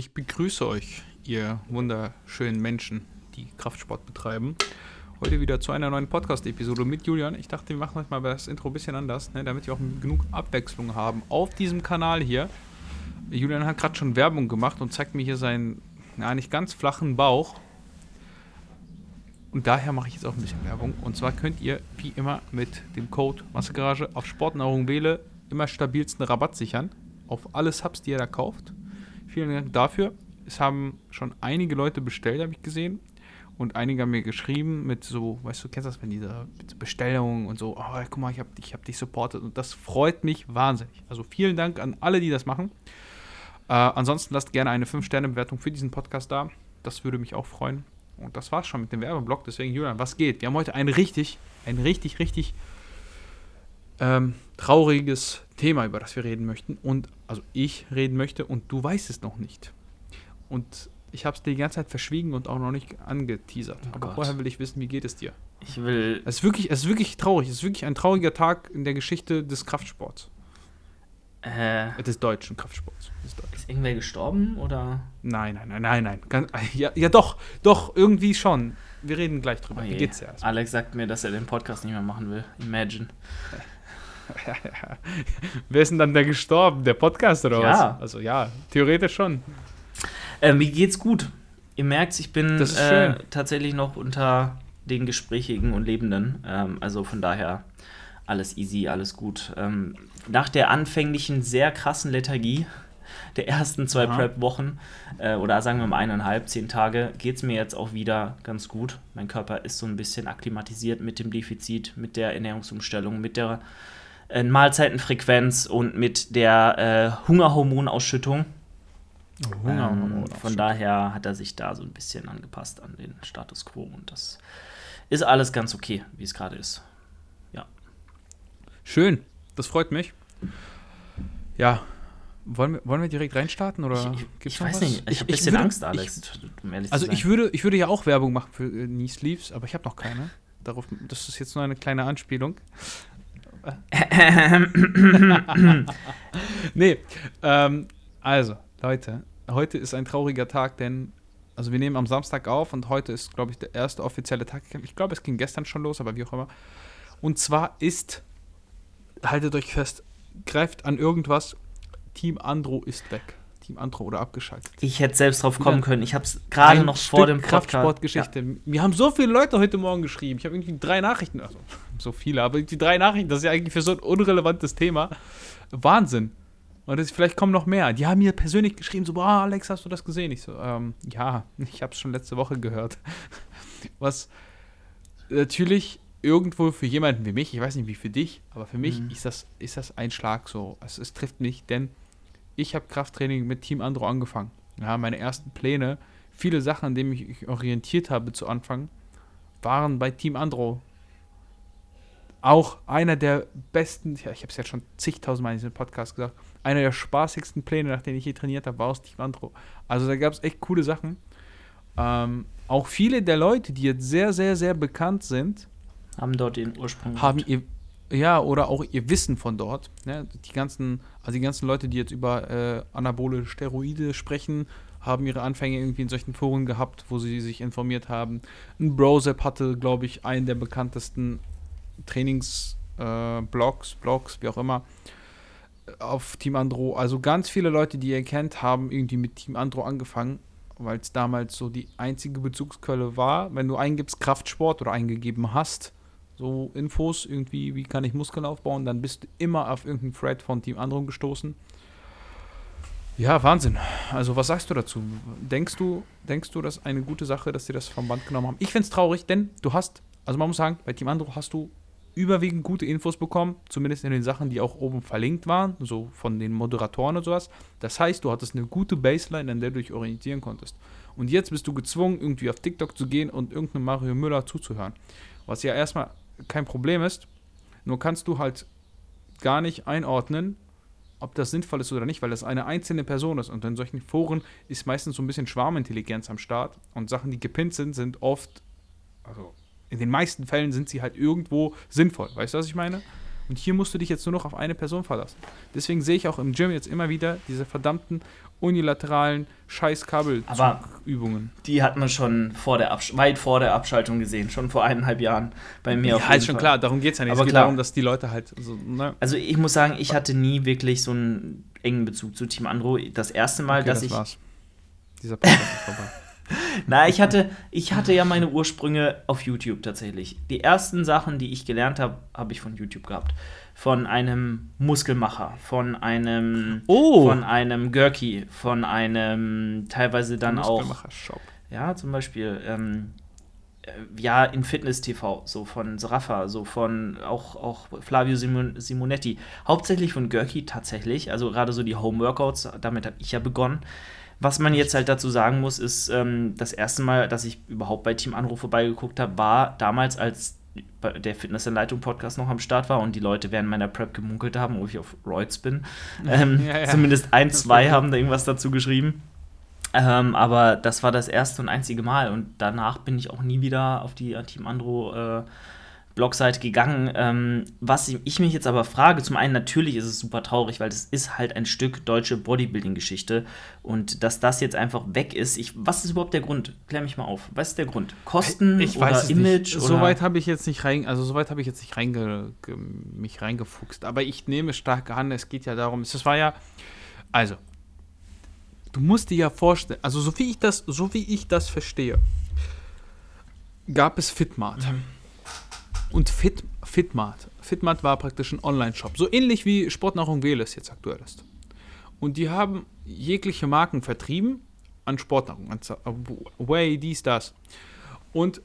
Ich begrüße euch, ihr wunderschönen Menschen, die Kraftsport betreiben. Heute wieder zu einer neuen Podcast-Episode mit Julian. Ich dachte, wir machen heute mal das Intro ein bisschen anders, ne, damit wir auch genug Abwechslung haben auf diesem Kanal hier. Julian hat gerade schon Werbung gemacht und zeigt mir hier seinen, nicht ganz flachen Bauch. Und daher mache ich jetzt auch ein bisschen Werbung. Und zwar könnt ihr, wie immer, mit dem Code Massegarage auf Sportnahrung wähle immer stabilsten Rabatt sichern. Auf alle Subs, die ihr da kauft. Vielen Dank dafür. Es haben schon einige Leute bestellt, habe ich gesehen. Und einige haben mir geschrieben mit so, weißt du, kennst das, wenn diese Bestellungen und so, oh, guck mal, ich habe ich hab dich supportet. Und das freut mich wahnsinnig. Also vielen Dank an alle, die das machen. Äh, ansonsten lasst gerne eine 5-Sterne-Bewertung für diesen Podcast da. Das würde mich auch freuen. Und das war's schon mit dem Werbeblock. Deswegen, Julian, was geht? Wir haben heute ein richtig, ein richtig, richtig ähm, trauriges Thema, über das wir reden möchten. Und also ich reden möchte und du weißt es noch nicht. Und ich habe es dir die ganze Zeit verschwiegen und auch noch nicht angeteasert. Oh Aber Gott. vorher will ich wissen, wie geht es dir? Ich will. Es ist wirklich, es ist wirklich traurig. Es ist wirklich ein trauriger Tag in der Geschichte des Kraftsports. Äh, des deutschen Kraftsports. Des deutschen. Ist irgendwer gestorben oder? Nein, nein, nein, nein, nein. Ganz, ja, ja, doch, doch, irgendwie schon. Wir reden gleich drüber. Oh Wie geht's dir erstmal? Alex sagt mir, dass er den Podcast nicht mehr machen will. Imagine. Wer ist denn dann der gestorben? Der Podcast oder ja. was? Also ja, theoretisch schon. Äh, mir geht's gut. Ihr merkt, ich bin äh, tatsächlich noch unter den Gesprächigen und Lebenden. Ähm, also von daher alles easy, alles gut. Ähm, nach der anfänglichen sehr krassen Lethargie der ersten zwei Prep-Wochen äh, oder sagen wir mal eineinhalb, zehn Tage, geht es mir jetzt auch wieder ganz gut. Mein Körper ist so ein bisschen akklimatisiert mit dem Defizit, mit der Ernährungsumstellung, mit der äh, Mahlzeitenfrequenz und mit der äh, Hungerhormonausschüttung. Oh, ähm, von daher hat er sich da so ein bisschen angepasst an den Status quo und das ist alles ganz okay, wie es gerade ist. Ja. Schön, das freut mich. Ja, wollen wir, wollen wir direkt reinstarten oder ich, ich, ich weiß was? nicht, ich, habe ein bisschen würde, Angst, Alex. Ich, also ich würde, ich würde ja auch Werbung machen für äh, Knee Sleeves, aber ich habe noch keine. Darauf, das ist jetzt nur eine kleine Anspielung. nee, ähm, also, Leute, heute ist ein trauriger Tag, denn, also wir nehmen am Samstag auf und heute ist, glaube ich, der erste offizielle Tag. Ich glaube, es ging gestern schon los, aber wie auch immer. Und zwar ist, haltet euch fest, greift an irgendwas, Team Andro ist weg. Team Andro oder abgeschaltet. Ich hätte selbst drauf kommen können. Ich habe es gerade noch vor dem Kraftsportgeschichte. Ja. Mir haben so viele Leute heute Morgen geschrieben. Ich habe irgendwie drei Nachrichten, also so viele, aber irgendwie drei Nachrichten. Das ist ja eigentlich für so ein unrelevantes Thema. Wahnsinn. Und das, vielleicht kommen noch mehr. Die haben mir persönlich geschrieben, so, boah, Alex, hast du das gesehen? Ich so, ähm, ja, ich habe es schon letzte Woche gehört. Was natürlich irgendwo für jemanden wie mich, ich weiß nicht wie für dich, aber für mich mhm. ist, das, ist das ein Schlag so. Es, es trifft mich, denn ich habe Krafttraining mit Team Andro angefangen. Ja, meine ersten Pläne, viele Sachen, an denen ich mich orientiert habe zu Anfang, waren bei Team Andro. Auch einer der besten, ja, ich habe es jetzt schon zigtausendmal in diesem Podcast gesagt, einer der spaßigsten Pläne, nach denen ich je trainiert habe, war aus Team Andro. Also da gab es echt coole Sachen. Ähm, auch viele der Leute, die jetzt sehr, sehr, sehr bekannt sind, haben dort den Ursprung. Haben ihr, ja, oder auch ihr Wissen von dort. Ne? Die ganzen, also die ganzen Leute, die jetzt über äh, anabole Steroide sprechen, haben ihre Anfänge irgendwie in solchen Foren gehabt, wo sie sich informiert haben. Ein Brosep hatte, glaube ich, einen der bekanntesten Trainingsblogs, äh, Blogs, wie auch immer, auf Team Andro. Also ganz viele Leute, die ihr kennt, haben irgendwie mit Team Andro angefangen, weil es damals so die einzige Bezugsquelle war. Wenn du eingibst Kraftsport oder eingegeben hast, so Infos, irgendwie, wie kann ich Muskeln aufbauen, dann bist du immer auf irgendeinen Thread von Team Androm gestoßen. Ja, Wahnsinn. Also, was sagst du dazu? Denkst du, denkst du, das eine gute Sache, dass sie das vom Band genommen haben? Ich finde es traurig, denn du hast, also man muss sagen, bei Team Andro hast du überwiegend gute Infos bekommen, zumindest in den Sachen, die auch oben verlinkt waren, so von den Moderatoren und sowas. Das heißt, du hattest eine gute Baseline, an der du dich orientieren konntest. Und jetzt bist du gezwungen, irgendwie auf TikTok zu gehen und irgendeinem Mario Müller zuzuhören. Was ja erstmal kein Problem ist. Nur kannst du halt gar nicht einordnen, ob das sinnvoll ist oder nicht, weil das eine einzelne Person ist. Und in solchen Foren ist meistens so ein bisschen Schwarmintelligenz am Start. Und Sachen, die gepinnt sind, sind oft, also in den meisten Fällen sind sie halt irgendwo sinnvoll. Weißt du, was ich meine? Und hier musst du dich jetzt nur noch auf eine Person verlassen. Deswegen sehe ich auch im Gym jetzt immer wieder diese verdammten unilateralen Scheiß-Kabelübungen. Die hat man schon vor der weit vor der Abschaltung gesehen, schon vor eineinhalb Jahren bei mir. Ja, ist schon Fall. klar, darum geht es ja nicht. Aber es geht klar. darum, dass die Leute halt so. Ne? Also ich muss sagen, ich hatte nie wirklich so einen engen Bezug zu Team Andro. Das erste Mal, okay, dass das ich. War's. Dieser Podcast ist vorbei. Na, ich hatte, ich hatte ja meine Ursprünge auf YouTube tatsächlich. Die ersten Sachen, die ich gelernt habe, habe ich von YouTube gehabt. Von einem Muskelmacher, von einem, oh. von einem Gurky, von einem teilweise dann auch. Shop. Ja, zum Beispiel. Ähm, äh, ja, in Fitness TV, so von Sraffa, so von auch, auch Flavio Simon, Simonetti. Hauptsächlich von Gurky tatsächlich, also gerade so die Home Workouts, damit habe ich ja begonnen. Was man jetzt halt dazu sagen muss, ist, ähm, das erste Mal, dass ich überhaupt bei Team Anruf vorbeigeguckt habe, war damals, als der Fitnessanleitung Podcast noch am Start war und die Leute während meiner Prep gemunkelt haben, ob ich auf Roids bin. Ähm, ja, ja. Zumindest ein, zwei haben da irgendwas dazu geschrieben. Ähm, aber das war das erste und einzige Mal und danach bin ich auch nie wieder auf die Team Andro äh, Blogseite gegangen. Ähm, was ich mich jetzt aber frage, zum einen natürlich ist es super traurig, weil das ist halt ein Stück deutsche Bodybuilding-Geschichte und dass das jetzt einfach weg ist. Ich, was ist überhaupt der Grund? Klär mich mal auf. Was ist der Grund? Kosten ich oder Image? Nicht. Soweit habe ich jetzt nicht rein, also soweit habe ich jetzt nicht reinge, mich reingefuchst. Aber ich nehme stark an, es geht ja darum, es war ja, also du musst dir ja vorstellen, also so wie ich das, so wie ich das verstehe, gab es Fitmart. Mhm und Fit, Fitmart. Fitmart war praktisch ein Online-Shop. So ähnlich wie Sportnahrung Weles jetzt aktuell ist. Und die haben jegliche Marken vertrieben an Sportnahrung, an Way, dies, das. Und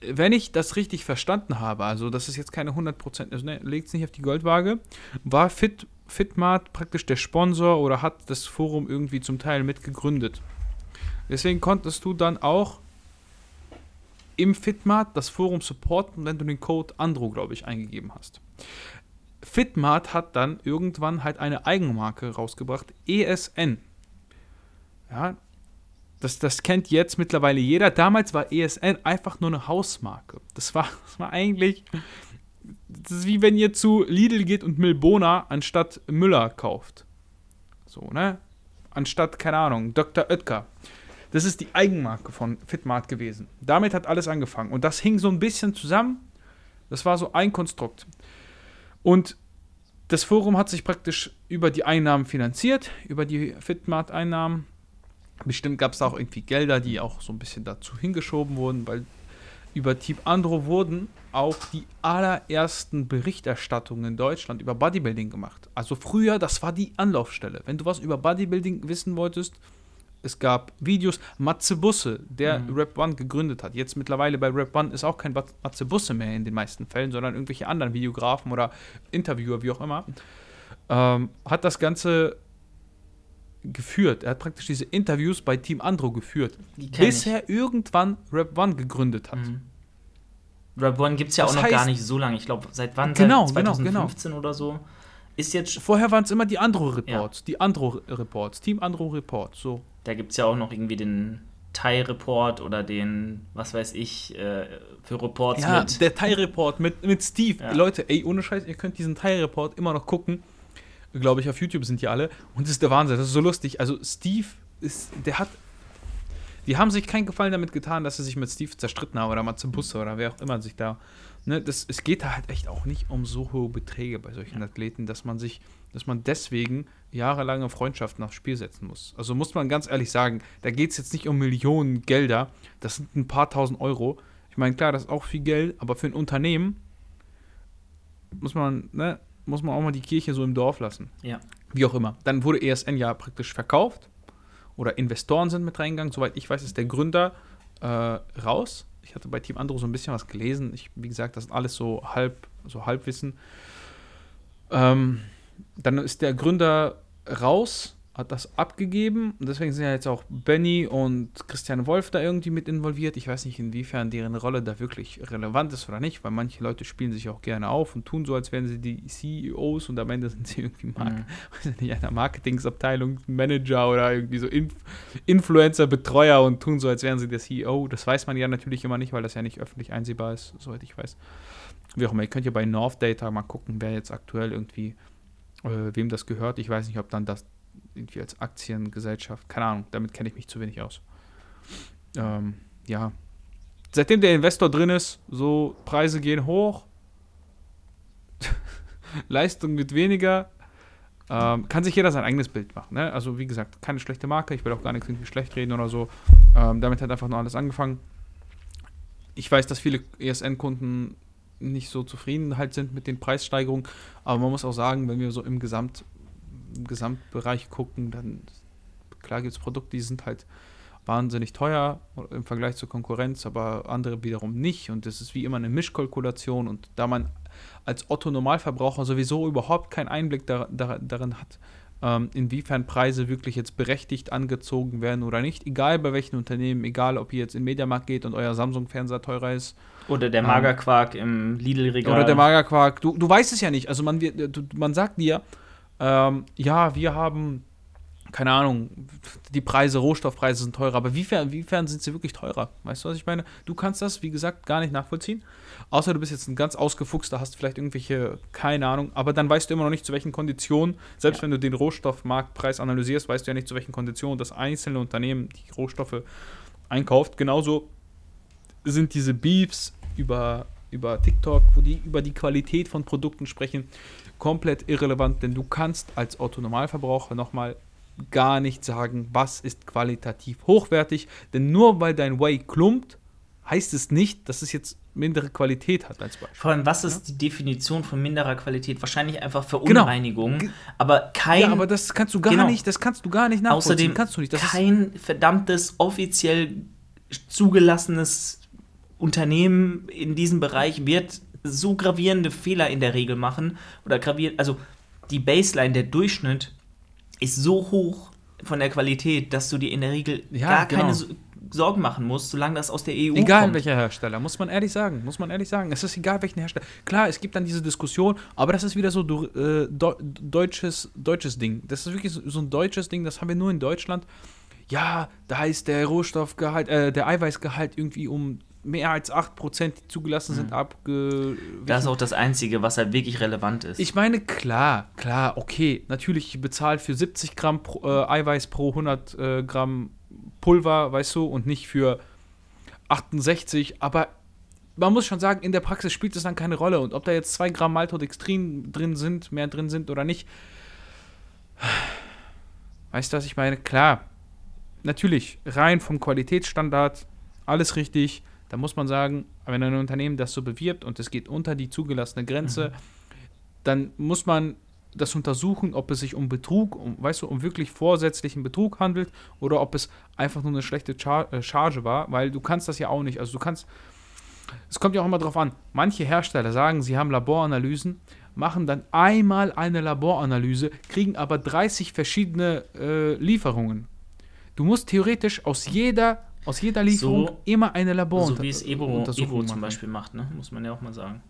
wenn ich das richtig verstanden habe, also das ist jetzt keine 100%, also ne, legt es nicht auf die Goldwaage, war Fit, Fitmart praktisch der Sponsor oder hat das Forum irgendwie zum Teil mitgegründet. Deswegen konntest du dann auch im Fitmart das Forum supporten, wenn du den Code Andro, glaube ich, eingegeben hast. Fitmart hat dann irgendwann halt eine Eigenmarke rausgebracht, ESN. Ja, das, das kennt jetzt mittlerweile jeder. Damals war ESN einfach nur eine Hausmarke. Das war, das war eigentlich. Das ist wie wenn ihr zu Lidl geht und Milbona anstatt Müller kauft. So, ne? Anstatt, keine Ahnung, Dr. Oetker. Das ist die Eigenmarke von Fitmart gewesen. Damit hat alles angefangen. Und das hing so ein bisschen zusammen. Das war so ein Konstrukt. Und das Forum hat sich praktisch über die Einnahmen finanziert, über die Fitmart-Einnahmen. Bestimmt gab es auch irgendwie Gelder, die auch so ein bisschen dazu hingeschoben wurden, weil über Team Andro wurden auch die allerersten Berichterstattungen in Deutschland über Bodybuilding gemacht. Also früher, das war die Anlaufstelle. Wenn du was über Bodybuilding wissen wolltest, es gab Videos. Matze Busse, der mhm. Rap One gegründet hat. Jetzt mittlerweile bei Rap One ist auch kein Matze Busse mehr in den meisten Fällen, sondern irgendwelche anderen Videografen oder Interviewer, wie auch immer. Ähm, hat das geführt. Er hat praktisch diese Interviews bei Team Andro geführt. Bis er irgendwann Rap One gegründet hat. Mhm. Rap One gibt es ja das auch noch gar nicht so lange. Ich glaube, seit wann? Genau, seit 2015 genau, genau. oder so. Ist jetzt Vorher waren es immer die Andro-Reports. Ja. Die Andro-Reports. Team Andro-Reports. So. Da gibt es ja auch noch irgendwie den Thai-Report oder den, was weiß ich, äh, für Reports ja, mit. der Thai-Report mit, mit Steve. Ja. Leute, ey, ohne Scheiß, ihr könnt diesen Thai-Report immer noch gucken. Glaube ich, auf YouTube sind die alle. Und das ist der Wahnsinn, das ist so lustig. Also Steve ist, der hat, die haben sich keinen Gefallen damit getan, dass sie sich mit Steve zerstritten haben oder Matze Busse oder wer auch immer sich da, ne, das, es geht da halt echt auch nicht um so hohe Beträge bei solchen Athleten, dass man sich, dass man deswegen jahrelange Freundschaften aufs Spiel setzen muss. Also muss man ganz ehrlich sagen, da geht es jetzt nicht um Millionen Gelder, das sind ein paar tausend Euro. Ich meine, klar, das ist auch viel Geld, aber für ein Unternehmen muss man, ne, muss man auch mal die Kirche so im Dorf lassen. Ja. Wie auch immer. Dann wurde ESN ja praktisch verkauft oder Investoren sind mit reingegangen. Soweit ich weiß, ist der Gründer äh, raus. Ich hatte bei Team Andro so ein bisschen was gelesen. Ich, wie gesagt, das ist alles so halb, so Halbwissen. Ähm, dann ist der Gründer raus, hat das abgegeben. Und deswegen sind ja jetzt auch Benny und Christian Wolf da irgendwie mit involviert. Ich weiß nicht, inwiefern deren Rolle da wirklich relevant ist oder nicht, weil manche Leute spielen sich auch gerne auf und tun so, als wären sie die CEOs und am Ende sind sie irgendwie Mark mhm. nicht, einer Marketingsabteilung, Manager oder irgendwie so Inf Influencer, Betreuer und tun so, als wären sie der CEO. Das weiß man ja natürlich immer nicht, weil das ja nicht öffentlich einsehbar ist, soweit ich weiß. wie auch immer, ihr könnt ja bei North Data mal gucken, wer jetzt aktuell irgendwie, äh, wem das gehört. Ich weiß nicht, ob dann das irgendwie als Aktiengesellschaft, keine Ahnung, damit kenne ich mich zu wenig aus. Ähm, ja. Seitdem der Investor drin ist, so Preise gehen hoch, Leistung wird weniger, ähm, kann sich jeder sein eigenes Bild machen. Ne? Also wie gesagt, keine schlechte Marke, ich will auch gar nichts irgendwie schlecht reden oder so. Ähm, damit hat einfach nur alles angefangen. Ich weiß, dass viele ESN-Kunden nicht so zufrieden halt sind mit den Preissteigerungen, aber man muss auch sagen, wenn wir so im Gesamt im Gesamtbereich gucken, dann klar gibt es Produkte, die sind halt wahnsinnig teuer im Vergleich zur Konkurrenz, aber andere wiederum nicht. Und das ist wie immer eine Mischkalkulation. Und da man als Otto-Normalverbraucher sowieso überhaupt keinen Einblick da, da, darin hat, ähm, inwiefern Preise wirklich jetzt berechtigt angezogen werden oder nicht, egal bei welchen Unternehmen, egal ob ihr jetzt in den Mediamarkt geht und euer Samsung-Fernseher teurer ist. Oder der ähm, Magerquark ähm, im Lidl-Regal. Oder der Magerquark. Du, du weißt es ja nicht. Also man, du, man sagt dir, ähm, ja, wir haben, keine Ahnung, die Preise, Rohstoffpreise sind teurer, aber wiefern, inwiefern sind sie wirklich teurer? Weißt du, was ich meine? Du kannst das, wie gesagt, gar nicht nachvollziehen. Außer du bist jetzt ein ganz ausgefuchster, hast vielleicht irgendwelche, keine Ahnung, aber dann weißt du immer noch nicht, zu welchen Konditionen, selbst ja. wenn du den Rohstoffmarktpreis analysierst, weißt du ja nicht, zu welchen Konditionen das einzelne Unternehmen die Rohstoffe einkauft. Genauso sind diese Beefs über, über TikTok, wo die über die Qualität von Produkten sprechen, komplett irrelevant, denn du kannst als Autonormalverbraucher nochmal gar nicht sagen, was ist qualitativ hochwertig, denn nur weil dein Whey klumpt, heißt es nicht, dass es jetzt mindere Qualität hat als Beispiel. Vor allem, was ist ja? die Definition von minderer Qualität? Wahrscheinlich einfach Verunreinigung, genau. aber kein... Ja, aber das kannst du gar genau. nicht, das kannst du gar nicht nachvollziehen. Außerdem kannst du nicht. Das kein verdammtes, offiziell zugelassenes Unternehmen in diesem Bereich wird so gravierende Fehler in der Regel machen oder gravierend, also die Baseline, der Durchschnitt ist so hoch von der Qualität, dass du dir in der Regel ja, gar genau. keine Sorgen machen musst, solange das aus der EU egal kommt. welcher Hersteller, muss man ehrlich sagen, muss man ehrlich sagen. Es ist egal welchen Hersteller. Klar, es gibt dann diese Diskussion, aber das ist wieder so äh, deutsches, deutsches Ding. Das ist wirklich so, so ein deutsches Ding, das haben wir nur in Deutschland. Ja, da ist der Rohstoffgehalt, äh, der Eiweißgehalt irgendwie um mehr als 8%, die zugelassen sind, mhm. abge. Das ist auch das Einzige, was halt wirklich relevant ist. Ich meine, klar, klar, okay, natürlich, ich bezahle für 70 Gramm pro, äh, Eiweiß pro 100 äh, Gramm Pulver, weißt du, und nicht für 68, aber man muss schon sagen, in der Praxis spielt es dann keine Rolle. Und ob da jetzt 2 Gramm Maltodextrin drin sind, mehr drin sind oder nicht, weißt du, was ich meine? Klar, natürlich, rein vom Qualitätsstandard, alles richtig da muss man sagen, wenn ein Unternehmen das so bewirbt und es geht unter die zugelassene Grenze, mhm. dann muss man das untersuchen, ob es sich um Betrug, um, weißt du, um wirklich vorsätzlichen Betrug handelt oder ob es einfach nur eine schlechte Char äh, Charge war, weil du kannst das ja auch nicht. Also du kannst, es kommt ja auch immer darauf an, manche Hersteller sagen, sie haben Laboranalysen, machen dann einmal eine Laboranalyse, kriegen aber 30 verschiedene äh, Lieferungen. Du musst theoretisch aus jeder aus jeder Lieferung so, immer eine Labor So wie es Evo, Evo zum Beispiel macht, ne? muss man ja auch mal sagen.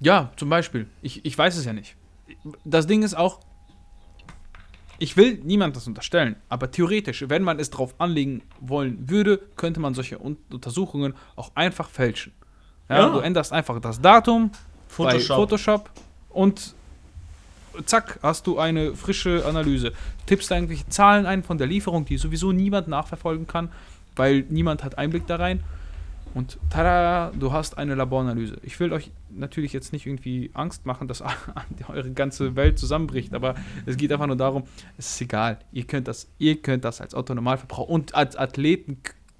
Ja, zum Beispiel. Ich, ich weiß es ja nicht. Das Ding ist auch, ich will niemand das unterstellen, aber theoretisch, wenn man es drauf anlegen wollen würde, könnte man solche Untersuchungen auch einfach fälschen. Ja, ja. Du änderst einfach das Datum Photoshop. bei Photoshop und zack, hast du eine frische Analyse. Tippst da irgendwelche Zahlen ein von der Lieferung, die sowieso niemand nachverfolgen kann weil niemand hat Einblick da rein. Und tada, du hast eine Laboranalyse. Ich will euch natürlich jetzt nicht irgendwie Angst machen, dass eure ganze Welt zusammenbricht, aber es geht einfach nur darum, es ist egal. Ihr könnt das, ihr könnt das als Autonormalverbraucher und als Athleten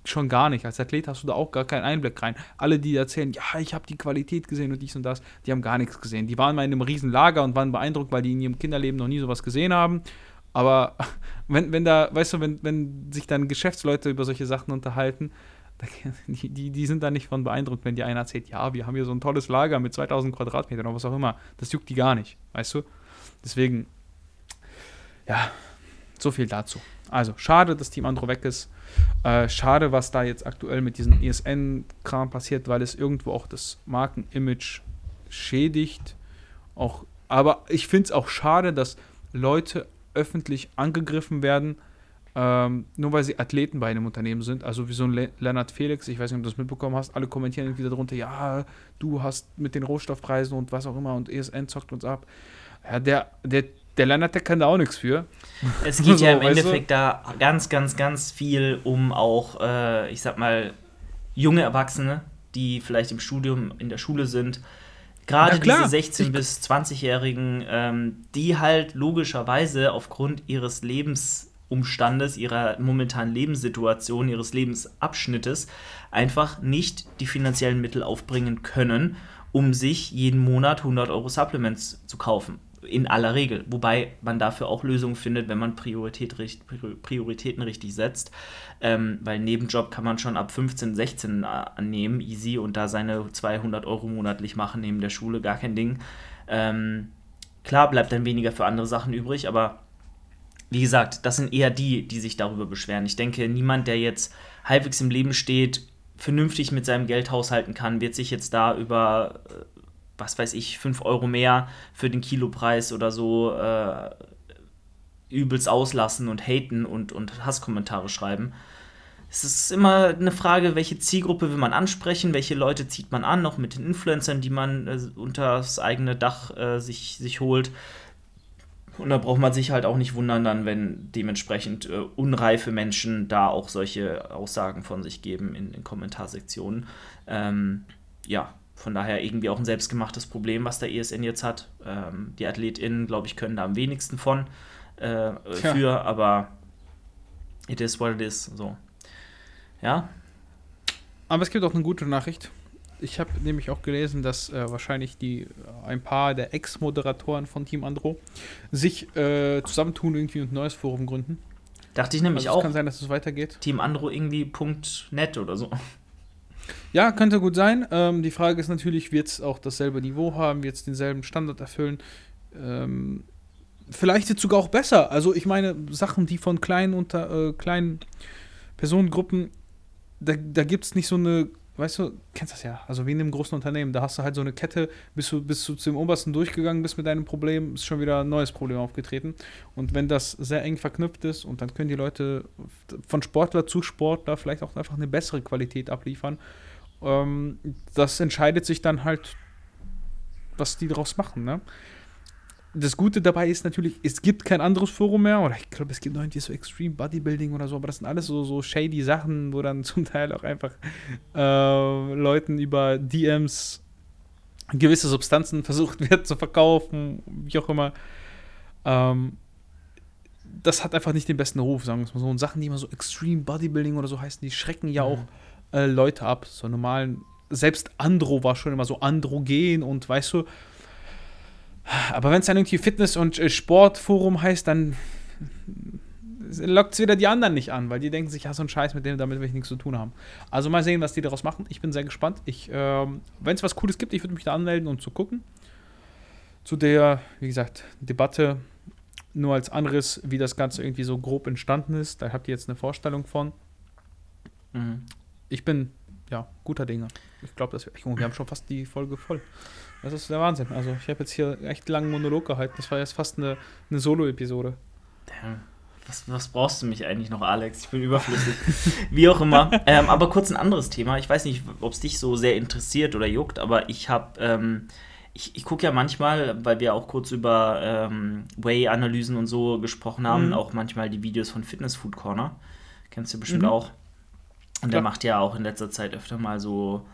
schon gar nicht. Als Athlet hast du da auch gar keinen Einblick rein. Alle, die erzählen, ja, ich habe die Qualität gesehen und dies und das, die haben gar nichts gesehen. Die waren mal in einem riesen Lager und waren beeindruckt, weil die in ihrem Kinderleben noch nie sowas gesehen haben. Aber wenn, wenn da, weißt du, wenn, wenn sich dann Geschäftsleute über solche Sachen unterhalten, die, die, sind da nicht von beeindruckt, wenn dir einer erzählt, ja, wir haben hier so ein tolles Lager mit 2000 Quadratmetern oder was auch immer. Das juckt die gar nicht, weißt du? Deswegen, ja, so viel dazu. Also, schade, dass Team Andro weg ist. Äh, schade, was da jetzt aktuell mit diesem ESN-Kram passiert, weil es irgendwo auch das Markenimage schädigt. Auch, aber ich finde es auch schade, dass Leute öffentlich angegriffen werden, ähm, nur weil sie Athleten bei einem Unternehmen sind, also wie so ein Le Leonard Felix, ich weiß nicht, ob du das mitbekommen hast, alle kommentieren irgendwie darunter, ja, du hast mit den Rohstoffpreisen und was auch immer und ESN zockt uns ab. Ja, der, der, der Leonard, der kann da auch nichts für. Es geht so, ja im Endeffekt du? da ganz, ganz, ganz viel um auch, äh, ich sag mal, junge Erwachsene, die vielleicht im Studium, in der Schule sind, gerade diese 16- bis 20-Jährigen, ähm, die halt logischerweise aufgrund ihres Lebens Umstandes, ihrer momentanen Lebenssituation, ihres Lebensabschnittes einfach nicht die finanziellen Mittel aufbringen können, um sich jeden Monat 100 Euro Supplements zu kaufen. In aller Regel. Wobei man dafür auch Lösungen findet, wenn man Priorität, Prioritäten richtig setzt. Ähm, weil Nebenjob kann man schon ab 15, 16 annehmen, easy, und da seine 200 Euro monatlich machen neben der Schule, gar kein Ding. Ähm, klar bleibt dann weniger für andere Sachen übrig, aber wie gesagt, das sind eher die, die sich darüber beschweren. Ich denke, niemand, der jetzt halbwegs im Leben steht, vernünftig mit seinem Geld haushalten kann, wird sich jetzt da über, äh, was weiß ich, 5 Euro mehr für den Kilopreis oder so äh, übelst auslassen und haten und, und Hasskommentare schreiben. Es ist immer eine Frage, welche Zielgruppe will man ansprechen, welche Leute zieht man an, noch mit den Influencern, die man äh, unter das eigene Dach äh, sich, sich holt. Und da braucht man sich halt auch nicht wundern dann, wenn dementsprechend äh, unreife Menschen da auch solche Aussagen von sich geben in den Kommentarsektionen. Ähm, ja, von daher irgendwie auch ein selbstgemachtes Problem, was der ESN jetzt hat. Ähm, die AthletInnen, glaube ich, können da am wenigsten von äh, für, aber it is what it is. So. Ja. Aber es gibt auch eine gute Nachricht. Ich habe nämlich auch gelesen, dass äh, wahrscheinlich die äh, ein paar der Ex-Moderatoren von Team Andro sich äh, zusammentun irgendwie und ein neues Forum gründen. Dachte ich nämlich also auch. Es kann sein, dass es weitergeht. Team Andro irgendwie .net oder so. Ja, könnte gut sein. Ähm, die Frage ist natürlich, wird es auch dasselbe Niveau haben, wird es denselben Standard erfüllen? Ähm, vielleicht jetzt sogar auch besser. Also ich meine, Sachen, die von kleinen unter äh, kleinen Personengruppen, da, da gibt es nicht so eine weißt du, kennst das ja, also wie in einem großen Unternehmen, da hast du halt so eine Kette, bis du, bis du zum obersten durchgegangen bist mit deinem Problem, ist schon wieder ein neues Problem aufgetreten. Und wenn das sehr eng verknüpft ist und dann können die Leute von Sportler zu Sportler vielleicht auch einfach eine bessere Qualität abliefern, ähm, das entscheidet sich dann halt, was die daraus machen, ne? Das Gute dabei ist natürlich, es gibt kein anderes Forum mehr, oder ich glaube, es gibt noch irgendwie so Extreme Bodybuilding oder so, aber das sind alles so, so shady Sachen, wo dann zum Teil auch einfach äh, Leuten über DMs gewisse Substanzen versucht wird zu verkaufen, wie auch immer. Ähm, das hat einfach nicht den besten Ruf, sagen wir mal so. Und Sachen, die immer so Extreme Bodybuilding oder so heißen, die schrecken ja mhm. auch äh, Leute ab. So normalen, selbst Andro war schon immer so androgen und weißt du, aber wenn es dann irgendwie Fitness- und äh, Sportforum heißt, dann lockt es wieder die anderen nicht an, weil die denken sich, ja, so ein Scheiß, mit dem damit will ich nichts zu tun haben. Also mal sehen, was die daraus machen. Ich bin sehr gespannt. ähm, wenn es was Cooles gibt, ich würde mich da anmelden und zu gucken. Zu der, wie gesagt, Debatte nur als Anriss, wie das Ganze irgendwie so grob entstanden ist. Da habt ihr jetzt eine Vorstellung von. Mhm. Ich bin, ja, guter Dinge. Ich glaube, dass wir, wir haben schon fast die Folge voll. Das ist der Wahnsinn. Also ich habe jetzt hier echt langen Monolog gehalten. Das war jetzt fast eine, eine Solo-Episode. Was, was brauchst du mich eigentlich noch, Alex? Ich bin überflüssig. Wie auch immer. Ähm, aber kurz ein anderes Thema. Ich weiß nicht, ob es dich so sehr interessiert oder juckt, aber ich habe, ähm, ich, ich gucke ja manchmal, weil wir auch kurz über ähm, Whey-Analysen und so gesprochen haben, mhm. auch manchmal die Videos von Fitness Food Corner. Kennst du bestimmt mhm. auch. Und Klar. der macht ja auch in letzter Zeit öfter mal so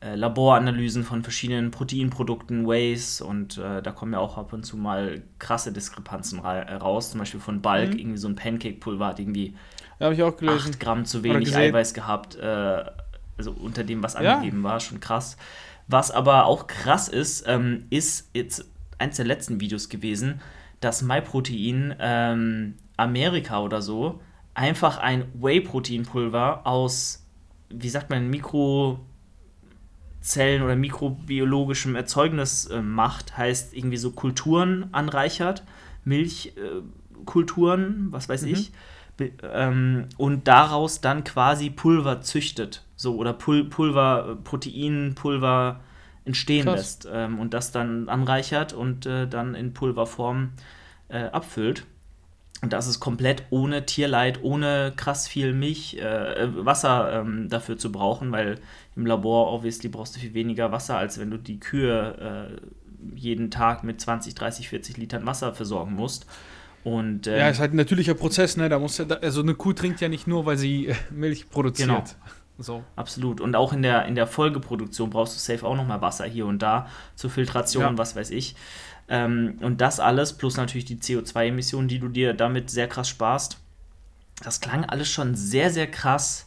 äh, Laboranalysen von verschiedenen Proteinprodukten, Ways und äh, da kommen ja auch ab und zu mal krasse Diskrepanzen ra äh, raus. Zum Beispiel von Bulk, mhm. irgendwie so ein Pancake-Pulver hat irgendwie ja, ich auch gelesen. 8 Gramm zu wenig Eiweiß gehabt, äh, also unter dem, was angegeben ja. war, schon krass. Was aber auch krass ist, ähm, ist jetzt eins der letzten Videos gewesen, dass MyProtein ähm, Amerika oder so einfach ein Whey-Protein-Pulver aus, wie sagt man, Mikro Zellen oder mikrobiologischem Erzeugnis äh, macht, heißt irgendwie so Kulturen anreichert, Milchkulturen, äh, was weiß mhm. ich, ähm, und daraus dann quasi Pulver züchtet, so oder Pul Pulver, äh, Proteinpulver entstehen Krass. lässt ähm, und das dann anreichert und äh, dann in Pulverform äh, abfüllt. Und das ist komplett ohne Tierleid, ohne krass viel Milch, äh, Wasser ähm, dafür zu brauchen, weil im Labor obviously brauchst du viel weniger Wasser, als wenn du die Kühe äh, jeden Tag mit 20, 30, 40 Litern Wasser versorgen musst. Und, ähm, ja, ist halt ein natürlicher Prozess, ne? Da muss ja, also eine Kuh trinkt ja nicht nur, weil sie äh, Milch produziert. Genau. So. Absolut. Und auch in der, in der Folgeproduktion brauchst du safe auch nochmal Wasser hier und da zur Filtration, ja. was weiß ich. Ähm, und das alles, plus natürlich die CO2-Emissionen, die du dir damit sehr krass sparst. Das klang alles schon sehr, sehr krass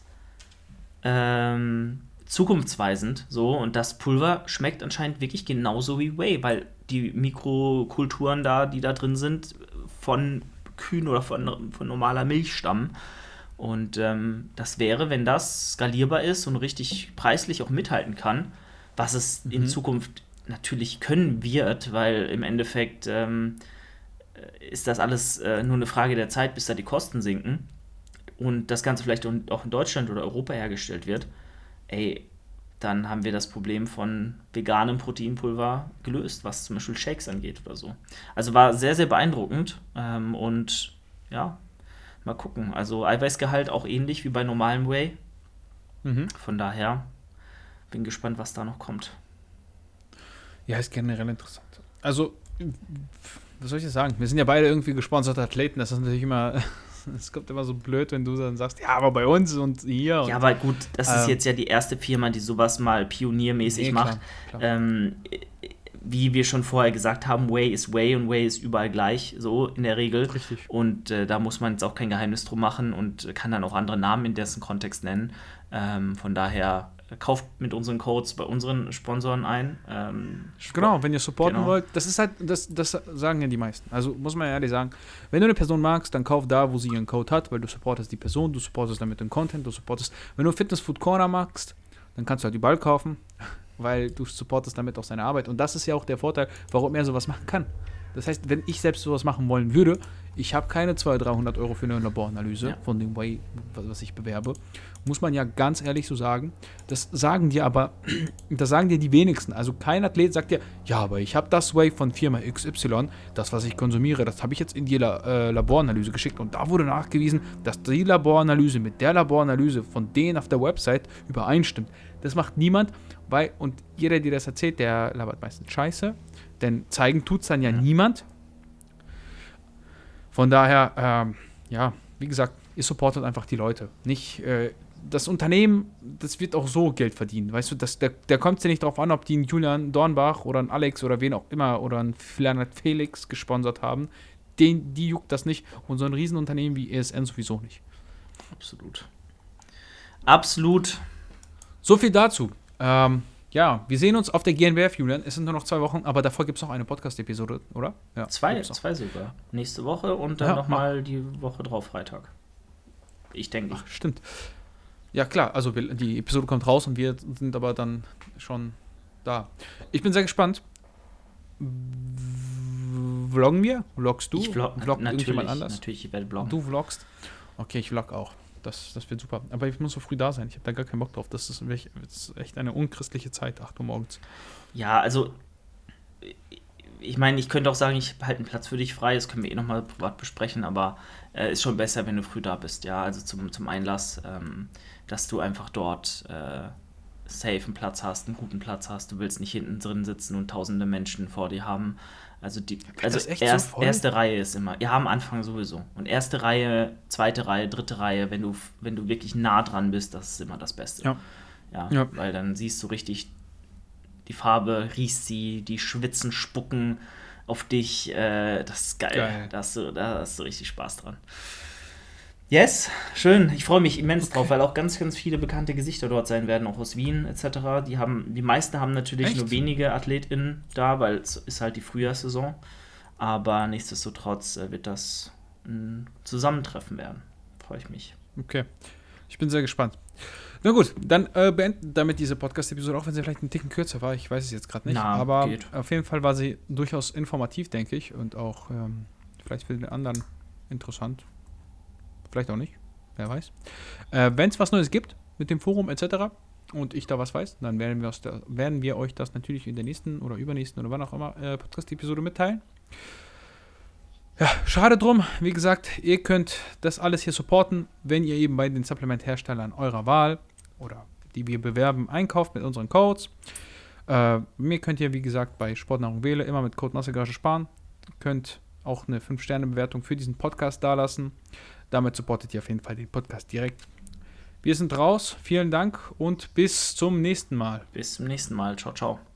ähm, zukunftsweisend. So, und das Pulver schmeckt anscheinend wirklich genauso wie Whey, weil die Mikrokulturen da, die da drin sind, von Kühen oder von, von normaler Milch stammen. Und ähm, das wäre, wenn das skalierbar ist und richtig preislich auch mithalten kann, was es mhm. in Zukunft natürlich können wird, weil im Endeffekt ähm, ist das alles äh, nur eine Frage der Zeit, bis da die Kosten sinken und das Ganze vielleicht auch in Deutschland oder Europa hergestellt wird, ey, dann haben wir das Problem von veganem Proteinpulver gelöst, was zum Beispiel Shakes angeht oder so. Also war sehr, sehr beeindruckend ähm, und ja, mal gucken. Also Eiweißgehalt auch ähnlich wie bei normalem Whey. Mhm. Von daher bin gespannt, was da noch kommt. Ja, ist generell interessant. Also, was soll ich jetzt sagen? Wir sind ja beide irgendwie gesponserte Athleten. Das ist natürlich immer es kommt immer so blöd, wenn du dann sagst, ja, aber bei uns und hier. Und, ja, aber gut, das ähm, ist jetzt ja die erste Firma, die sowas mal pioniermäßig nee, macht. Klar, klar. Ähm, wie wir schon vorher gesagt haben, Way ist Way und Way ist überall gleich, so in der Regel. Richtig. Und äh, da muss man jetzt auch kein Geheimnis drum machen und kann dann auch andere Namen in dessen Kontext nennen. Ähm, von daher kauft mit unseren Codes bei unseren Sponsoren ein. Ähm, genau, wenn ihr supporten genau. wollt, das ist halt, das, das sagen ja die meisten. Also muss man ehrlich sagen, wenn du eine Person magst, dann kauf da, wo sie ihren Code hat, weil du supportest die Person, du supportest damit den Content, du supportest. Wenn du Fitness Food Corner magst, dann kannst du halt überall kaufen, weil du supportest damit auch seine Arbeit. Und das ist ja auch der Vorteil, warum er sowas machen kann. Das heißt, wenn ich selbst sowas machen wollen würde, ich habe keine 200, 300 Euro für eine Laboranalyse ja. von dem Way, was ich bewerbe. Muss man ja ganz ehrlich so sagen. Das sagen dir aber, das sagen dir die wenigsten. Also kein Athlet sagt dir, ja, aber ich habe das Way von Firma XY, das, was ich konsumiere, das habe ich jetzt in die La äh, Laboranalyse geschickt und da wurde nachgewiesen, dass die Laboranalyse mit der Laboranalyse von denen auf der Website übereinstimmt. Das macht niemand, weil, und jeder, der das erzählt, der labert meistens Scheiße, denn zeigen tut es dann ja, ja. niemand. Von daher, ähm, ja, wie gesagt, ihr supportet einfach die Leute. Nicht äh, das Unternehmen, das wird auch so Geld verdienen. Weißt du, das, der, der kommt es ja nicht darauf an, ob die einen Julian Dornbach oder einen Alex oder wen auch immer oder einen Leonard Felix gesponsert haben. Den, die juckt das nicht. Und so ein Riesenunternehmen wie ESN sowieso nicht. Absolut. Absolut. So viel dazu. Ähm, ja, wir sehen uns auf der GNWF, Julian. Es sind nur noch zwei Wochen, aber davor gibt es noch eine Podcast-Episode, oder? Ja, zwei, zwei sogar. Nächste Woche und dann ja, nochmal die Woche drauf, Freitag. Ich denke. Ach, stimmt. Ja, klar, also die Episode kommt raus und wir sind aber dann schon da. Ich bin sehr gespannt. Vloggen wir? Vloggst du? Ich vlog, Vloggt natürlich, irgendjemand anders? Natürlich, ich werde vloggen. Du vloggst? Okay, ich vlog auch. Das, das wird super. Aber ich muss so früh da sein. Ich habe da gar keinen Bock drauf. Das ist, das ist echt eine unchristliche Zeit, 8 Uhr morgens. Ja, also ich meine, ich könnte auch sagen, ich halte einen Platz für dich frei, das können wir eh nochmal privat besprechen, aber äh, ist schon besser, wenn du früh da bist, ja, also zum, zum Einlass, ähm, dass du einfach dort äh, safe einen Platz hast, einen guten Platz hast, du willst nicht hinten drin sitzen und tausende Menschen vor dir haben, also die also erst, so erste Reihe ist immer. Ja, am Anfang sowieso. Und erste Reihe, zweite Reihe, dritte Reihe, wenn du, wenn du wirklich nah dran bist, das ist immer das Beste. Ja. Ja, ja. Weil dann siehst du richtig die Farbe, riechst sie, die schwitzen, spucken auf dich. Äh, das ist geil. geil. Da, hast du, da hast du richtig Spaß dran. Yes, schön. Ich freue mich immens okay. drauf, weil auch ganz, ganz viele bekannte Gesichter dort sein werden, auch aus Wien etc. Die haben, die meisten haben natürlich Echt? nur wenige AthletInnen da, weil es ist halt die Frühjahrssaison. Aber nichtsdestotrotz äh, wird das ein Zusammentreffen werden. Freue ich mich. Okay. Ich bin sehr gespannt. Na gut, dann äh, beenden damit diese Podcast-Episode, auch wenn sie vielleicht ein Ticken kürzer war. Ich weiß es jetzt gerade nicht. Na, aber geht. auf jeden Fall war sie durchaus informativ, denke ich. Und auch ähm, vielleicht für den anderen interessant. Vielleicht auch nicht. Wer weiß. Äh, Wenn es was Neues gibt mit dem Forum etc. und ich da was weiß, dann werden wir, da, werden wir euch das natürlich in der nächsten oder übernächsten oder wann auch immer äh, Podcast-Episode mitteilen. Ja, schade drum. Wie gesagt, ihr könnt das alles hier supporten, wenn ihr eben bei den Supplement-Herstellern eurer Wahl oder die wir bewerben, einkauft mit unseren Codes. Äh, mir könnt ihr, wie gesagt, bei Sportnahrung Wähle immer mit Code Massegarage sparen. Könnt auch eine 5-Sterne-Bewertung für diesen Podcast dalassen. Damit supportet ihr auf jeden Fall den Podcast direkt. Wir sind raus. Vielen Dank und bis zum nächsten Mal. Bis zum nächsten Mal. Ciao, ciao.